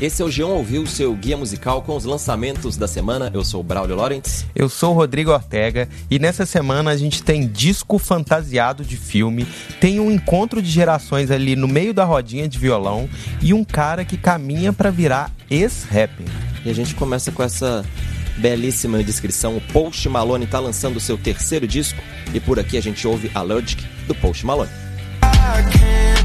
Esse é o Geão Ouviu, seu guia musical com os lançamentos da semana. Eu sou o Braulio Lawrence. Eu sou o Rodrigo Ortega e nessa semana a gente tem disco fantasiado de filme, tem um encontro de gerações ali no meio da rodinha de violão e um cara que caminha para virar ex-rapper. E a gente começa com essa belíssima descrição. O Post Malone está lançando o seu terceiro disco e por aqui a gente ouve Allergic do Post Malone. O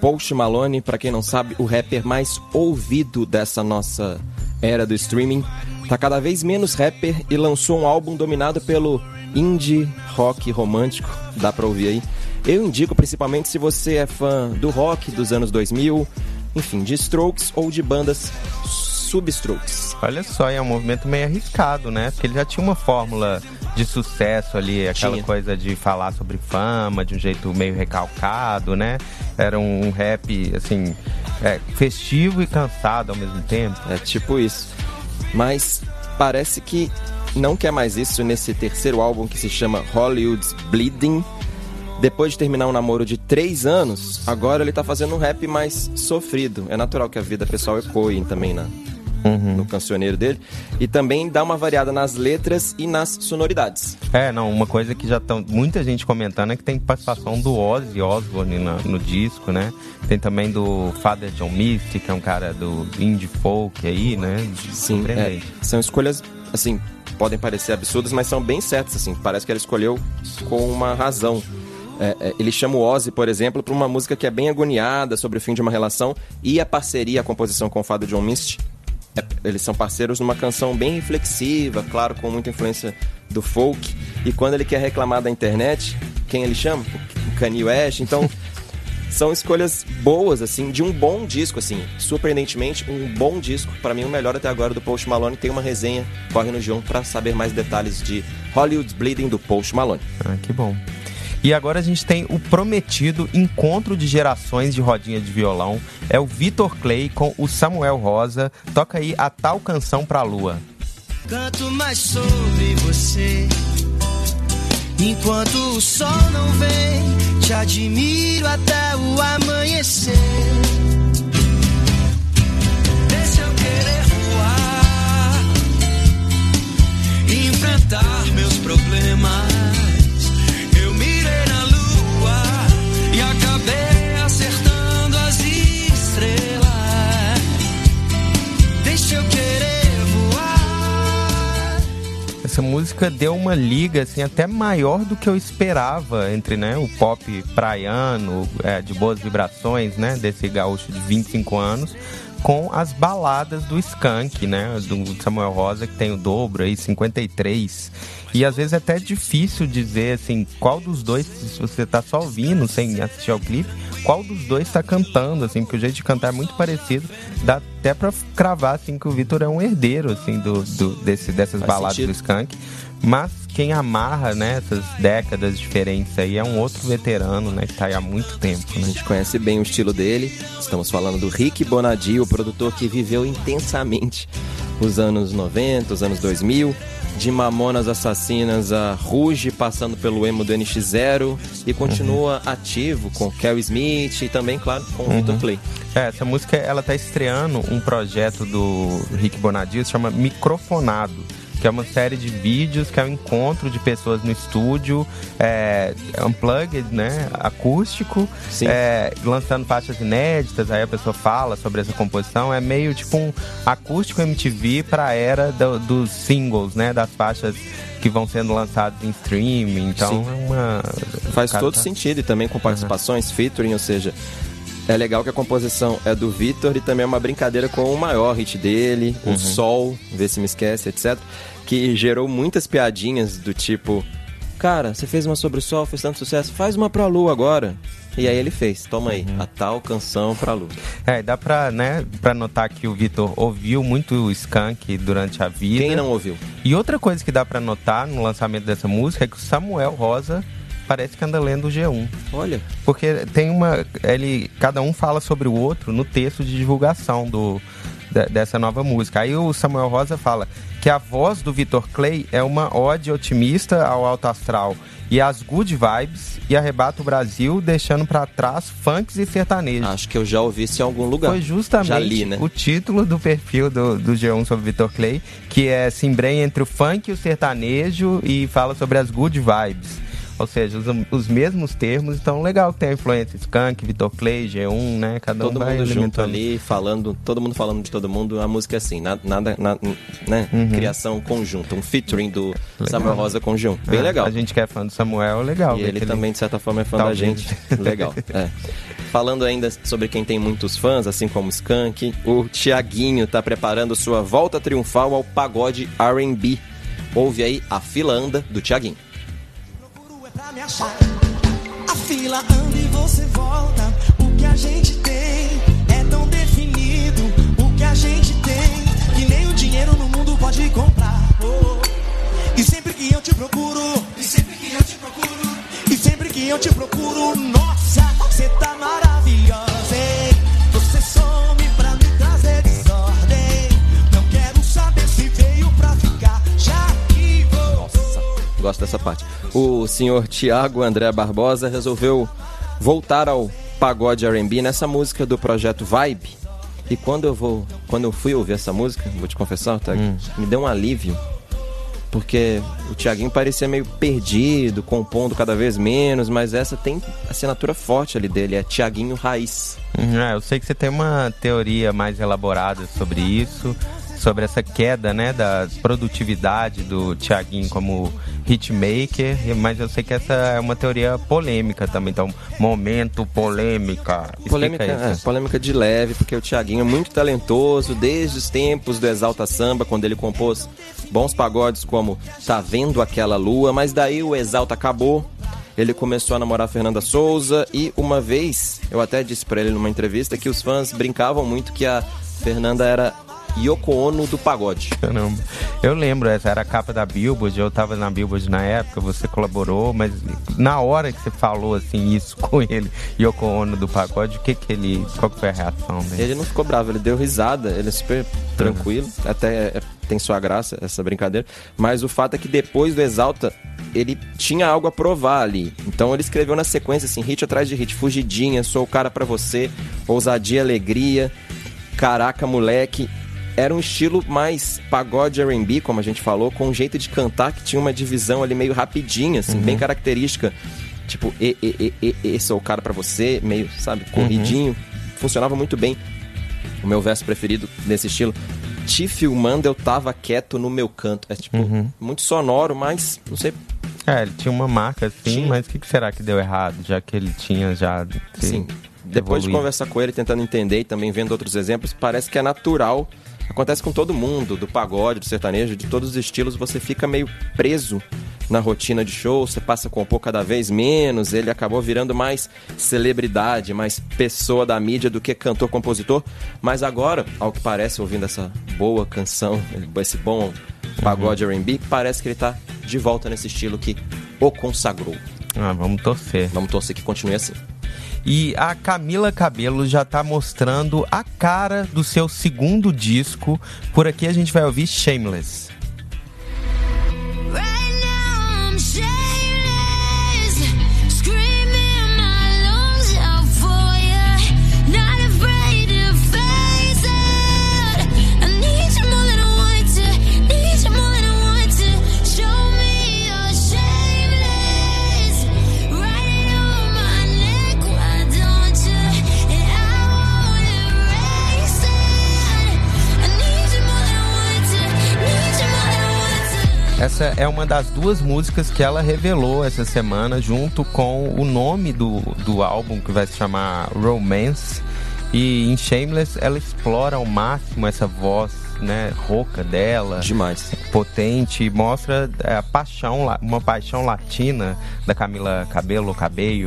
Post Malone, para quem não sabe, o rapper mais ouvido dessa nossa era do streaming, tá cada vez menos rapper e lançou um álbum dominado pelo indie rock romântico, dá pra ouvir aí. Eu indico principalmente se você é fã do rock dos anos 2000, enfim, de Strokes ou de bandas substrokes. Olha só, é um movimento meio arriscado, né? Porque ele já tinha uma fórmula de sucesso ali, aquela tinha. coisa de falar sobre fama de um jeito meio recalcado, né? Era um rap, assim, é, festivo e cansado ao mesmo tempo. É tipo isso. Mas parece que não quer mais isso nesse terceiro álbum que se chama Hollywood's Bleeding. Depois de terminar um namoro de três anos, agora ele tá fazendo um rap mais sofrido. É natural que a vida pessoal ecoe também na, uhum. no cancioneiro dele. E também dá uma variada nas letras e nas sonoridades. É, não, uma coisa que já estão muita gente comentando é que tem participação do Ozzy Osbourne no, no disco, né? Tem também do Father John Misty, que é um cara do indie folk aí, né? Sim, é, são escolhas, assim, podem parecer absurdas, mas são bem certas, assim. Parece que ele escolheu com uma razão. É, é, ele chama o Ozzy, por exemplo, para uma música que é bem agoniada sobre o fim de uma relação e a parceria, a composição com o Father John Misty é, eles são parceiros numa canção bem reflexiva, claro, com muita influência do folk. E quando ele quer reclamar da internet, quem ele chama? O Kanye West. Então, são escolhas boas, assim, de um bom disco, assim. Surpreendentemente, um bom disco. para mim, o melhor até agora do Post Malone. Tem uma resenha, corre no João para saber mais detalhes de Hollywood's Bleeding do Post Malone. Ah, que bom. E agora a gente tem o prometido encontro de gerações de rodinha de violão. É o Vitor Clay com o Samuel Rosa. Toca aí a tal canção pra lua. Canto mais sobre você. Enquanto o sol não vem, te admiro até o amanhecer. Deixa eu querer voar, enfrentar meus problemas. Essa música deu uma liga assim até maior do que eu esperava entre né, o pop praiano, é, de boas vibrações, né, desse gaúcho de 25 anos, com as baladas do Skank, né, do Samuel Rosa, que tem o dobro aí, 53. E às vezes é até difícil dizer assim, qual dos dois, se você tá só ouvindo sem assistir ao clipe, qual dos dois está cantando, assim, porque o jeito de cantar é muito parecido. Dá até pra cravar, assim, que o Vitor é um herdeiro, assim, do, do desse, dessas Faz baladas sentido. do Skank. Mas quem amarra, né, essas décadas diferentes aí é um outro veterano, né, que tá aí há muito tempo, né? A gente conhece bem o estilo dele. Estamos falando do Rick Bonadio, o produtor que viveu intensamente os anos 90, os anos 2000 de Mamonas Assassinas a Ruge, passando pelo emo do NX0 e continua uhum. ativo com Kel Smith e também, claro, com o uhum. Victor Clay. É, essa música ela tá estreando um projeto do Rick Bonadio, se chama Microfonado que é uma série de vídeos, que é um encontro de pessoas no estúdio, é, unplugged, né, acústico, é, lançando faixas inéditas, aí a pessoa fala sobre essa composição, é meio tipo um acústico MTV para a era do, dos singles, né, das faixas que vão sendo lançados em streaming, então Sim. é uma... Faz todo tá... sentido, e também com participações, uhum. featuring, ou seja, é legal que a composição é do Vitor e também é uma brincadeira com o maior hit dele, uhum. o Sol, Vê Se Me Esquece, etc. Que gerou muitas piadinhas do tipo: Cara, você fez uma sobre o Sol, fez tanto sucesso, faz uma pra Lua agora. E aí ele fez, toma aí, Uhum. a tal canção pra Lu. É, dá pra, né, pra notar que o Vitor ouviu muito o Skank durante a vida. Quem não ouviu? E outra coisa que dá pra notar no lançamento dessa música é que o Samuel Rosa parece que anda lendo o G1. Olha, Porque tem uma. Ele, cada um fala sobre o outro no texto de divulgação do, de- dessa nova música. Aí o Samuel Rosa fala que a voz do Vitor Clay é uma ode otimista ao alto astral e às good vibes e arrebata o Brasil, deixando pra trás funks e sertanejos. acho que eu já ouvi isso em algum lugar. Foi justamente li, né? o título do perfil do, do G1 sobre Vitor Clay, que é se embrenha entre o funk e o sertanejo e fala sobre as good vibes. Ou seja, os, os mesmos termos, então legal que tem a influência Skank, Vitor Clay, G1, né? Cada Todo um vai mundo junto ali, falando, todo mundo falando de todo mundo, a música é assim, nada, nada na- né? Criação conjunta, um featuring do Samuel Rosa com o João. Bem Ah, legal. A gente que é fã do Samuel, legal. E ele também, de certa forma, é fã da gente. Legal. é. Falando ainda sobre quem tem muitos fãs, assim como Skank, o Tiaguinho tá preparando sua volta triunfal ao pagode R&B. Ouve aí a fila anda do Tiaguinho. Me achar. A fila anda e você volta. O que a gente tem é tão definido. O que a gente tem, que nem o dinheiro no mundo pode comprar. Oh. E sempre que eu te procuro, e sempre que eu te procuro, e sempre que eu te procuro, nossa, você tá maravilhosa. hein? O senhor Tiago André Barbosa resolveu voltar ao pagode R&B nessa música do projeto Vibe. E quando eu vou, quando eu fui ouvir essa música, vou te confessar, tá? me deu um alívio. Porque o Tiaguinho parecia meio perdido, compondo cada vez menos, mas essa tem assinatura forte ali dele, é Tiaguinho Raiz. Uhum, é, eu sei que você tem uma teoria mais elaborada sobre isso, sobre essa queda, né, da produtividade do Thiaguinho como hitmaker, mas eu sei que essa é uma teoria polêmica também, então, momento polêmica. Explica Polêmica, isso. é, polêmica de leve, porque o Tiaguinho é muito talentoso desde os tempos do Exalta Samba, quando ele compôs bons pagodes como Tá Vendo Aquela Lua, mas daí o Exalta acabou, ele começou a namorar a Fernanda Souza e uma vez, eu até disse pra ele numa entrevista que os fãs brincavam muito que a Fernanda era Yoko Ono do pagode. Caramba. Eu lembro, essa era a capa da Billboard, eu tava na Billboard na época, você colaborou, mas na hora que você falou assim isso com ele, Yoko Ono do pagode, o que que ele, qual que foi a reação dele? Ele não ficou bravo, ele deu risada, ele é super tranquilo, até é- tem sua graça essa brincadeira. Mas o fato é que depois do Exalta, ele tinha algo a provar ali. Então ele escreveu na sequência, assim, hit atrás de hit, fugidinha, sou o cara pra você, ousadia, alegria, caraca, moleque. Era um estilo mais pagode R&B, como a gente falou, com um jeito de cantar que tinha uma divisão ali meio rapidinha, assim, bem característica. Tipo, e, e, e, e, e, sou o cara pra você, meio, sabe, corridinho. Funcionava muito bem. O meu verso preferido nesse estilo. Te filmando, eu tava quieto no meu canto. É tipo, muito sonoro, mas não sei. É, ele tinha uma marca assim, Tinha. mas o que, que será que deu errado, já que ele tinha já Assim, depois de conversar com ele, tentando entender e também vendo outros exemplos, parece que é natural. Acontece com todo mundo, do pagode, do sertanejo, de todos os estilos, você fica meio preso na rotina de show, você passa a compor cada vez menos, ele acabou virando mais celebridade, mais pessoa da mídia do que cantor-compositor. Mas agora, ao que parece, ouvindo essa boa canção, esse bom pagode R&B, parece que ele tá de volta nesse estilo que o consagrou. Ah, vamos torcer. Vamos torcer que continue assim. E a Camila Cabelo já tá mostrando a cara do seu segundo disco. Por aqui a gente vai ouvir Shameless. É uma das duas músicas que ela revelou essa semana, junto com o nome do, do álbum, que vai se chamar Romance. E em Shameless ela explora ao máximo essa voz né, rouca dela. Demais. Potente, mostra é, a paixão, uma paixão latina da Camila Cabello,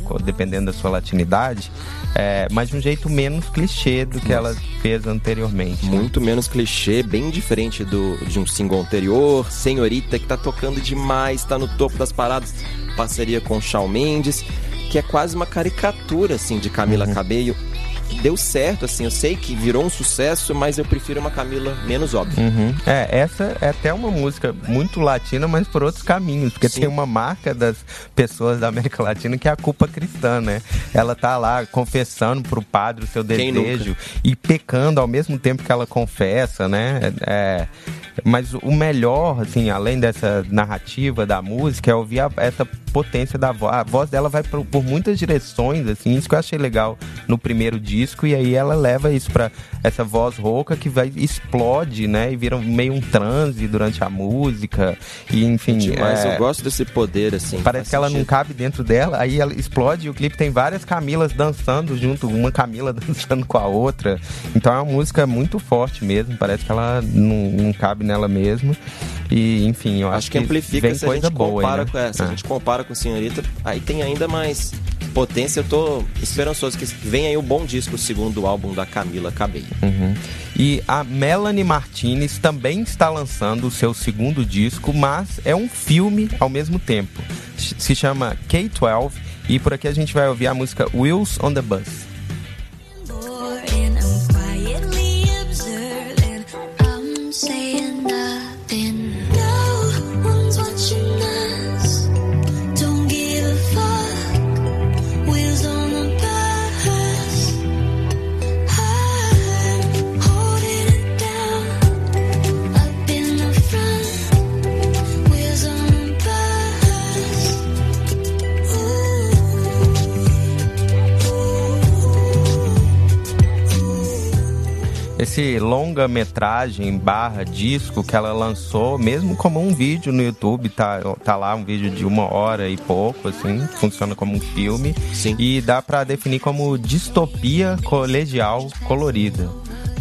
co- dependendo da sua latinidade, é, mas de um jeito menos clichê do que ela fez anteriormente. Muito menos clichê, bem diferente do, de um single anterior. Senhorita, que tá tocando demais, tá no topo das paradas. Parceria com Shawn Mendes, que é quase uma caricatura, assim, de Camila Cabello. Deu certo, assim, eu sei que virou um sucesso, mas eu prefiro uma Camila menos óbvia. Uhum. É, essa é até uma música muito latina, mas por outros caminhos, porque Sim. tem uma marca das pessoas da América Latina que é a culpa cristã, né? Ela tá lá confessando pro padre o seu desejo e pecando ao mesmo tempo que ela confessa, né? É, mas o melhor, assim, além dessa narrativa da música, é ouvir a- essa potência da voz. A voz dela vai por, por muitas direções, assim, isso que eu achei legal no primeiro disco, e aí ela leva isso pra essa voz rouca que vai explode, né? E vira meio um transe durante a música. E enfim. Mas é, eu gosto desse poder, assim. Parece que ela não cabe dentro dela, aí ela explode e o clipe tem várias Camilas dançando junto, uma Camila dançando com a outra. Então é uma música muito forte mesmo, parece que ela não, não cabe nela mesmo. E enfim, eu acho, Acho que amplifica vem se a coisa gente boa. compara né? com essa. Ah. A gente compara com Senhorita, aí tem ainda mais potência. Eu tô esperançoso que vem aí o bom disco, o segundo álbum da Camila Cabello. Uhum. E a Melanie Martinez também está lançando o seu segundo disco, mas é um filme ao mesmo tempo. Se chama K-12 e por aqui a gente vai ouvir a música Wheels on the Bus. Esse longa-metragem barra disco que ela lançou, mesmo como um vídeo no YouTube, tá, tá lá um vídeo de uma hora e pouco, assim, funciona como um filme. Sim. E dá pra definir como distopia colegial colorida.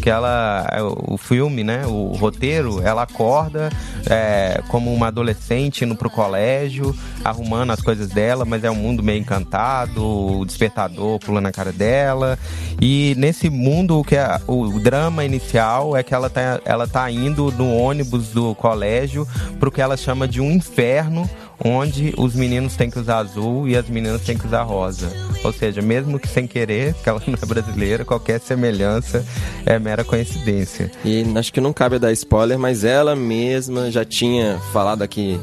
Que ela, o filme, né, o roteiro, ela acorda é, como uma adolescente indo pro colégio, arrumando as coisas dela, mas é um mundo meio encantado, o despertador pulando na cara dela. E nesse mundo, o que é, o drama inicial é que ela tá, ela tá indo no ônibus do colégio pro que ela chama de um inferno, onde os meninos têm que usar azul e as meninas têm que usar rosa. Ou seja, mesmo que sem querer, que ela não é brasileira, qualquer semelhança é mera coincidência. E acho que não cabe dar spoiler, mas ela mesma já tinha falado aqui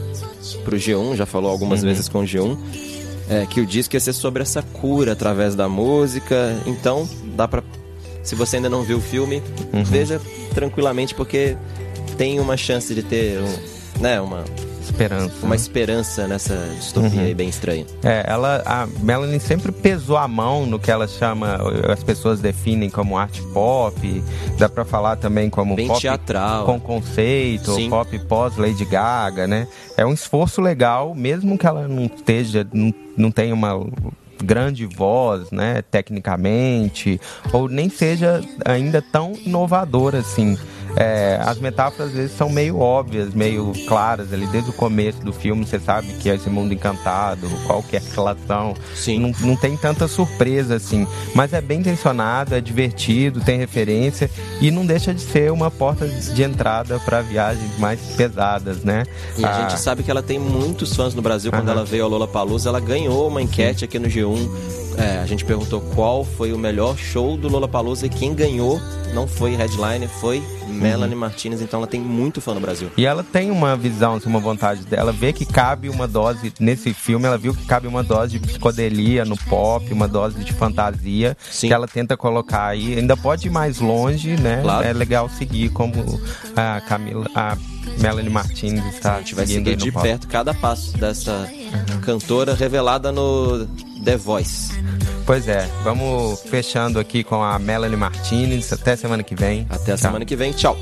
pro G1, já falou algumas vezes com o G1, é, que o disco ia ser sobre essa cura através da música. Então, dá pra. Se você ainda não viu o filme, veja tranquilamente, porque tem uma chance de ter um, né, uma, Esperança. uma né? esperança nessa distopia aí bem estranha. É, ela, a Melanie sempre pesou a mão no que ela chama, as pessoas definem como arte pop, dá pra falar também como Bem pop teatral. com conceito, pop pós Lady Gaga, né? É um esforço legal, mesmo que ela não esteja, não, não tenha uma grande voz, né, tecnicamente, ou nem seja ainda tão inovadora assim. É, as metáforas às vezes são meio óbvias, meio claras ali desde o começo do filme. Você sabe que é esse mundo encantado, qual que é a relação. Sim. Não, não tem tanta surpresa assim, mas é bem intencionado, é divertido, tem referência e não deixa de ser uma porta de entrada para viagens mais pesadas, né? E a Ah, gente sabe que ela tem muitos fãs no Brasil. Quando Aham. ela veio ao Lollapalooza, ela ganhou uma enquete aqui no G1. É, a gente perguntou qual foi o melhor show do Lollapalooza e quem ganhou não foi headliner, foi Melanie Martinez. Então ela tem muito fã no Brasil. E ela tem uma visão, assim, uma vontade dela, vê que cabe uma dose, nesse filme, ela viu que cabe uma dose de psicodelia no pop, uma dose de fantasia, Sim. que ela tenta colocar aí. Ainda pode ir mais longe, né? Claro. É legal seguir como a Camila, a Melanie Martins está A gente vai seguir de pop. perto cada passo dessa cantora revelada no The Voice. Pois é, vamos fechando aqui com a Melanie Martinez. Até semana que vem. Até a Tchau. semana que vem. Tchau.